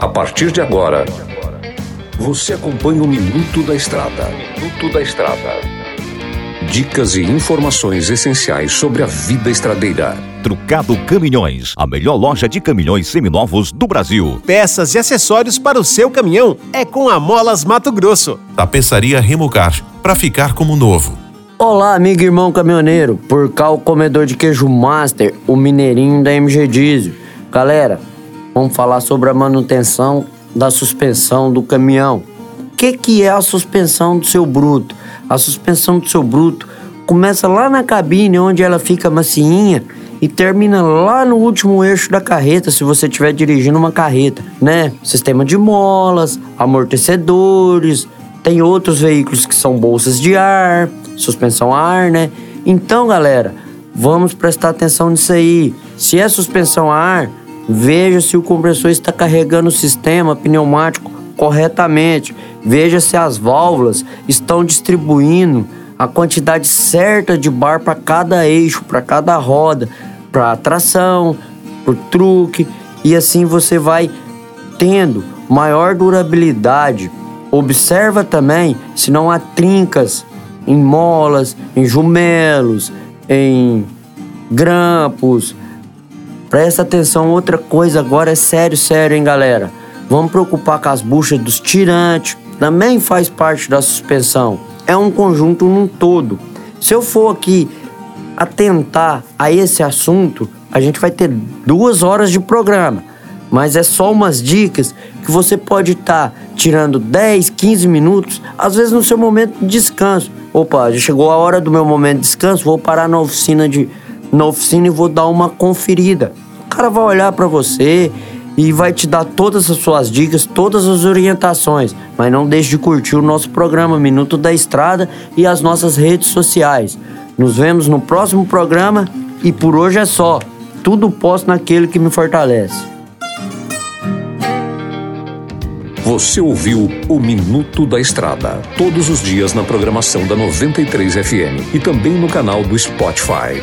A partir de agora, você acompanha o Minuto da Estrada. Minuto da Estrada. Dicas e informações essenciais sobre a vida estradeira. Trucado Caminhões, a melhor loja de caminhões seminovos do Brasil. Peças e acessórios para o seu caminhão é com a Molas Mato Grosso. Tapeçaria Remocar, para ficar como novo. Olá, amigo e irmão caminhoneiro. Por cá, o comedor de queijo master, o mineirinho da MG Diesel. Galera, vamos falar sobre a manutenção da suspensão do caminhão. O que, que é a suspensão do seu bruto? A suspensão do seu bruto começa lá na cabine, onde ela fica macinha, e termina lá no último eixo da carreta, se você estiver dirigindo uma carreta, né? Sistema de molas, amortecedores, tem outros veículos que são bolsas de ar, suspensão a ar, né? Então, galera, vamos prestar atenção nisso aí. Se é suspensão a ar, veja se o compressor está carregando o sistema pneumático corretamente. Veja se as válvulas estão distribuindo a quantidade certa de bar para cada eixo, para cada roda, para tração, para truque, e assim você vai tendo maior durabilidade. Observa também se não há trincas em molas, em jumelos, em grampos. Presta atenção, outra coisa agora é sério, sério, hein, galera? Vamos preocupar com as buchas dos tirantes, também faz parte da suspensão. É um conjunto num todo. Se eu for aqui atentar a esse assunto, a gente vai ter duas horas de programa. Mas é só umas dicas que você pode estar tá tirando 10, 15 minutos, às vezes no seu momento de descanso. Opa, já chegou a hora do meu momento de descanso, vou parar na oficina de na oficina e vou dar uma conferida. O cara vai olhar para você e vai te dar todas as suas dicas, todas as orientações. Mas não deixe de curtir o nosso programa Minuto da Estrada e as nossas redes sociais. Nos vemos no próximo programa e por hoje é só. Tudo posso naquele que me fortalece. Você ouviu o Minuto da Estrada, todos os dias na programação da 93 FM e também no canal do Spotify.